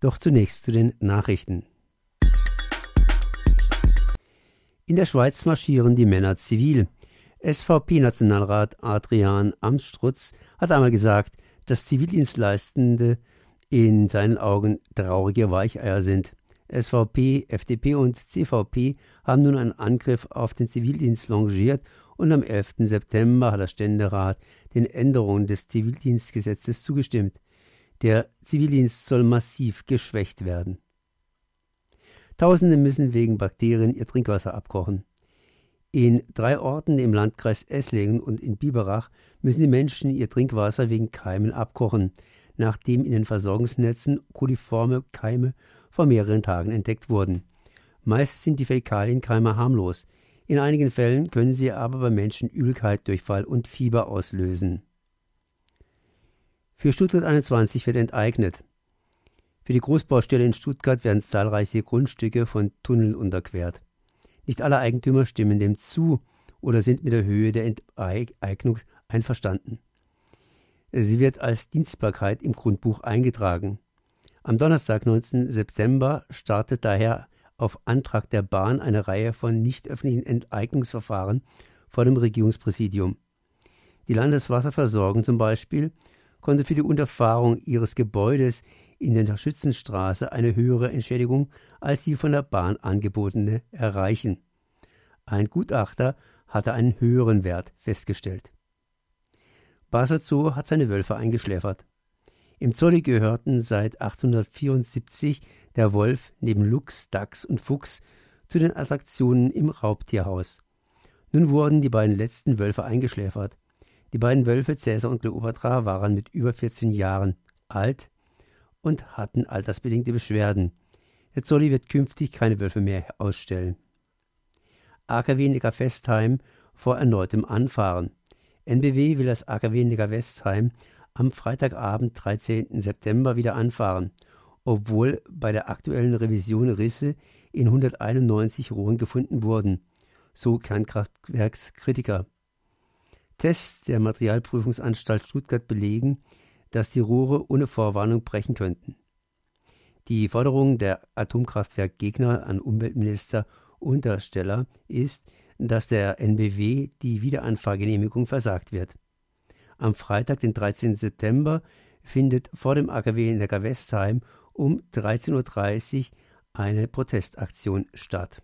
Doch zunächst zu den Nachrichten. In der Schweiz marschieren die Männer zivil. SVP-Nationalrat Adrian Amstrutz hat einmal gesagt, dass Zivildienstleistende in seinen Augen traurige Weicheier sind. SVP, FDP und CVP haben nun einen Angriff auf den Zivildienst longiert und am 11. September hat der Ständerat den Änderungen des Zivildienstgesetzes zugestimmt. Der Zivildienst soll massiv geschwächt werden. Tausende müssen wegen Bakterien ihr Trinkwasser abkochen. In drei Orten im Landkreis Esslingen und in Biberach müssen die Menschen ihr Trinkwasser wegen Keimen abkochen, nachdem in den Versorgungsnetzen koliforme Keime vor mehreren Tagen entdeckt wurden. Meist sind die Fäkalienkeime harmlos. In einigen Fällen können sie aber bei Menschen Übelkeit, Durchfall und Fieber auslösen. Für Stuttgart 21 wird enteignet. Für die Großbaustelle in Stuttgart werden zahlreiche Grundstücke von Tunneln unterquert. Nicht alle Eigentümer stimmen dem zu oder sind mit der Höhe der Enteignung einverstanden. Sie wird als Dienstbarkeit im Grundbuch eingetragen. Am Donnerstag, 19. September, startet daher auf Antrag der Bahn eine Reihe von nicht öffentlichen Enteignungsverfahren vor dem Regierungspräsidium. Die Landeswasserversorgung zum Beispiel konnte für die Unterfahrung ihres Gebäudes in der Schützenstraße eine höhere Entschädigung als die von der Bahn angebotene erreichen. Ein Gutachter hatte einen höheren Wert festgestellt. Basel Zoo hat seine Wölfe eingeschläfert. Im Zolli gehörten seit 1874 der Wolf neben Luchs, Dachs und Fuchs zu den Attraktionen im Raubtierhaus. Nun wurden die beiden letzten Wölfe eingeschläfert. Die beiden Wölfe Cäsar und Kleopatra waren mit über 14 Jahren alt und hatten altersbedingte Beschwerden. Der Zolli wird künftig keine Wölfe mehr ausstellen. AKW Neckar-Vestheim vor erneutem Anfahren. NBW will das AKW Neckar-Westheim am Freitagabend, 13. September, wieder anfahren, obwohl bei der aktuellen Revision Risse in 191 Rohren gefunden wurden, so Kernkraftwerkskritiker. Tests der Materialprüfungsanstalt Stuttgart belegen, dass die Rohre ohne Vorwarnung brechen könnten. Die Forderung der Atomkraftwerkgegner an Umweltminister Untersteller ist, dass der NBW die Wiederanfahrgenehmigung versagt wird. Am Freitag, den 13. September, findet vor dem AKW in Neckarwestheim um 13.30 Uhr eine Protestaktion statt.